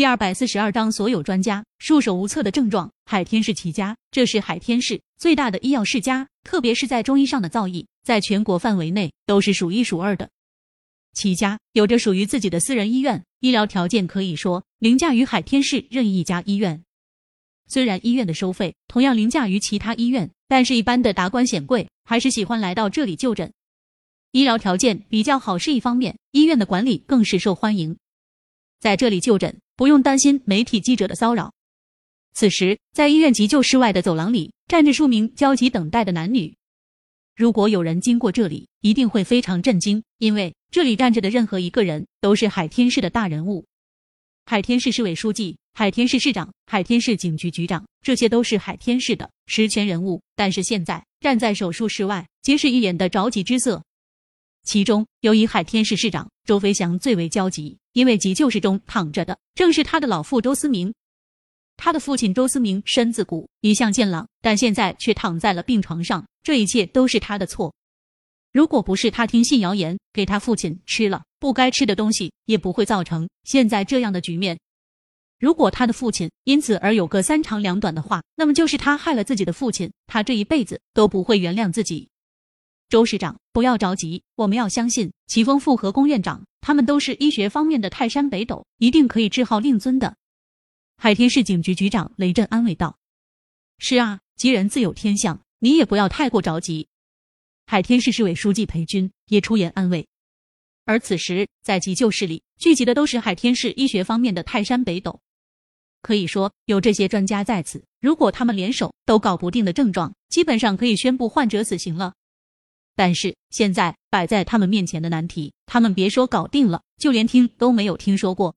第二百四十二章，所有专家束手无策的症状。海天市齐家，这是海天市最大的医药世家，特别是在中医上的造诣，在全国范围内都是数一数二的。齐家有着属于自己的私人医院，医疗条件可以说凌驾于海天市任意一家医院。虽然医院的收费同样凌驾于其他医院，但是一般的达官显贵还是喜欢来到这里就诊。医疗条件比较好是一方面，医院的管理更是受欢迎。在这里就诊不用担心媒体记者的骚扰。此时，在医院急救室外的走廊里站着数名焦急等待的男女。如果有人经过这里，一定会非常震惊，因为这里站着的任何一个人都是海天市的大人物。海天市市委书记、海天市市长、海天市警局局长，这些都是海天市的实权人物。但是现在站在手术室外，皆是一脸的着急之色。其中，有以海天市市长周飞翔最为焦急，因为急救室中躺着的正是他的老父周思明。他的父亲周思明身子骨一向健朗，但现在却躺在了病床上，这一切都是他的错。如果不是他听信谣言，给他父亲吃了不该吃的东西，也不会造成现在这样的局面。如果他的父亲因此而有个三长两短的话，那么就是他害了自己的父亲，他这一辈子都不会原谅自己。周市长，不要着急，我们要相信齐峰富和龚院长，他们都是医学方面的泰山北斗，一定可以治好令尊的。海天市警局局长雷震安慰道：“是啊，吉人自有天相，你也不要太过着急。”海天市市委书记裴军也出言安慰。而此时，在急救室里聚集的都是海天市医学方面的泰山北斗，可以说有这些专家在此，如果他们联手都搞不定的症状，基本上可以宣布患者死刑了。但是现在摆在他们面前的难题，他们别说搞定了，就连听都没有听说过。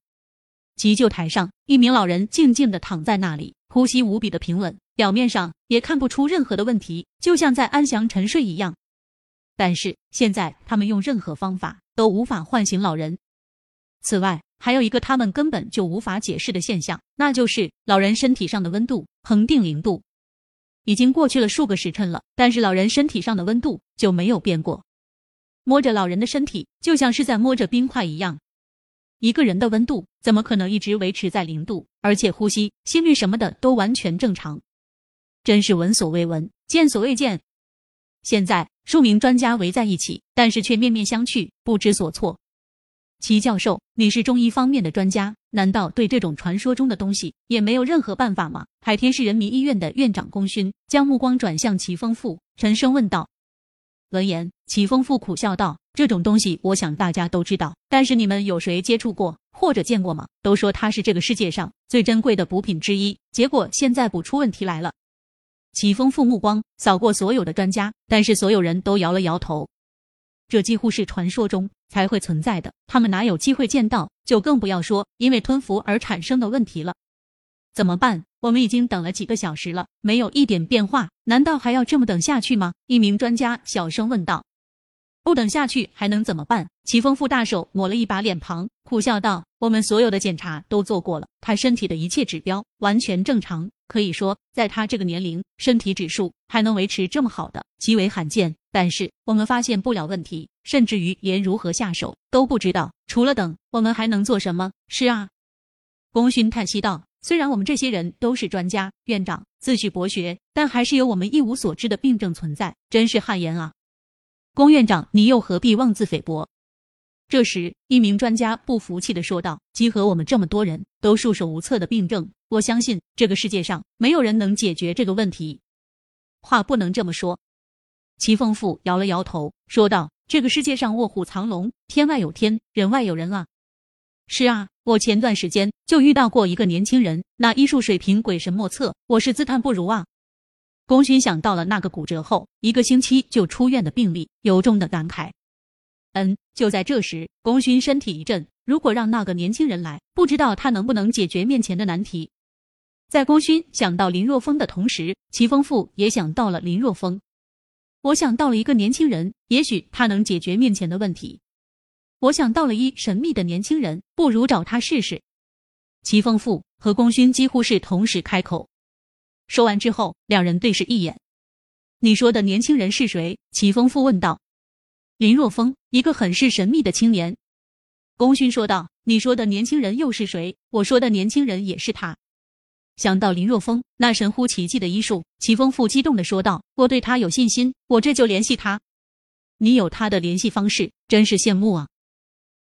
急救台上，一名老人静静的躺在那里，呼吸无比的平稳，表面上也看不出任何的问题，就像在安详沉睡一样。但是现在他们用任何方法都无法唤醒老人。此外，还有一个他们根本就无法解释的现象，那就是老人身体上的温度恒定零度。已经过去了数个时辰了，但是老人身体上的温度就没有变过。摸着老人的身体，就像是在摸着冰块一样。一个人的温度怎么可能一直维持在零度？而且呼吸、心率什么的都完全正常，真是闻所未闻、见所未见。现在数名专家围在一起，但是却面面相觑，不知所措。齐教授，你是中医方面的专家，难道对这种传说中的东西也没有任何办法吗？海天市人民医院的院长龚勋将目光转向齐丰富，沉声问道。闻言，齐丰富苦笑道：“这种东西，我想大家都知道，但是你们有谁接触过或者见过吗？都说它是这个世界上最珍贵的补品之一，结果现在补出问题来了。”齐丰富目光扫过所有的专家，但是所有人都摇了摇头。这几乎是传说中才会存在的，他们哪有机会见到？就更不要说因为吞服而产生的问题了。怎么办？我们已经等了几个小时了，没有一点变化，难道还要这么等下去吗？一名专家小声问道。不等下去还能怎么办？齐丰富大手抹了一把脸庞，苦笑道：“我们所有的检查都做过了，他身体的一切指标完全正常，可以说在他这个年龄，身体指数还能维持这么好的，极为罕见。但是我们发现不了问题，甚至于连如何下手都不知道。除了等，我们还能做什么？是啊。”功勋叹息道：“虽然我们这些人都是专家、院长，自诩博学，但还是有我们一无所知的病症存在，真是汗颜啊。”龚院长，你又何必妄自菲薄？这时，一名专家不服气的说道：“集合我们这么多人都束手无策的病症，我相信这个世界上没有人能解决这个问题。”话不能这么说。齐凤富摇了摇头，说道：“这个世界上卧虎藏龙，天外有天，人外有人啊。是啊，我前段时间就遇到过一个年轻人，那医术水平鬼神莫测，我是自叹不如啊。”功勋想到了那个骨折后一个星期就出院的病例，由衷的感慨。嗯，就在这时，功勋身体一震，如果让那个年轻人来，不知道他能不能解决面前的难题。在功勋想到林若风的同时，齐峰富也想到了林若风。我想到了一个年轻人，也许他能解决面前的问题。我想到了一神秘的年轻人，不如找他试试。齐丰富和龚勋几乎是同时开口。说完之后，两人对视一眼。你说的年轻人是谁？齐丰富问道。林若风，一个很是神秘的青年。功勋说道：“你说的年轻人又是谁？我说的年轻人也是他。”想到林若风那神乎其技的医术，齐风富激动的说道：“我对他有信心，我这就联系他。你有他的联系方式，真是羡慕啊。”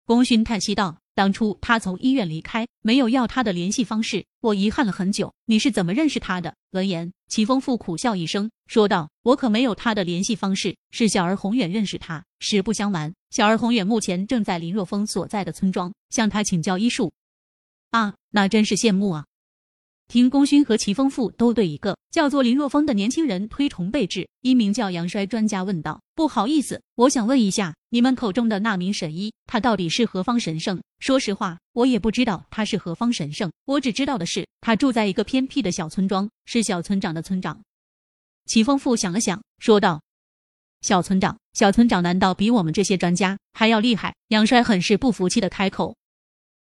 功勋叹息道：“当初他从医院离开，没有要他的联系方式，我遗憾了很久。你是怎么认识他的？”闻言，齐风富苦笑一声，说道：“我可没有他的联系方式，是小儿宏远认识他。实不相瞒，小儿宏远目前正在林若风所在的村庄向他请教医术。啊，那真是羡慕啊。”听功勋和齐丰富都对一个叫做林若风的年轻人推崇备至，一名叫杨衰专家问道：“不好意思，我想问一下，你们口中的那名神医，他到底是何方神圣？说实话，我也不知道他是何方神圣，我只知道的是，他住在一个偏僻的小村庄，是小村长的村长。”齐丰富想了想，说道：“小村长，小村长难道比我们这些专家还要厉害？”杨衰很是不服气的开口：“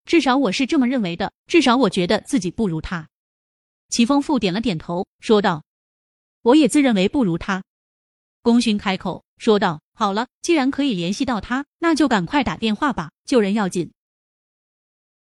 至少我是这么认为的，至少我觉得自己不如他。”齐丰富点了点头，说道：“我也自认为不如他。”功勋开口说道：“好了，既然可以联系到他，那就赶快打电话吧，救人要紧。”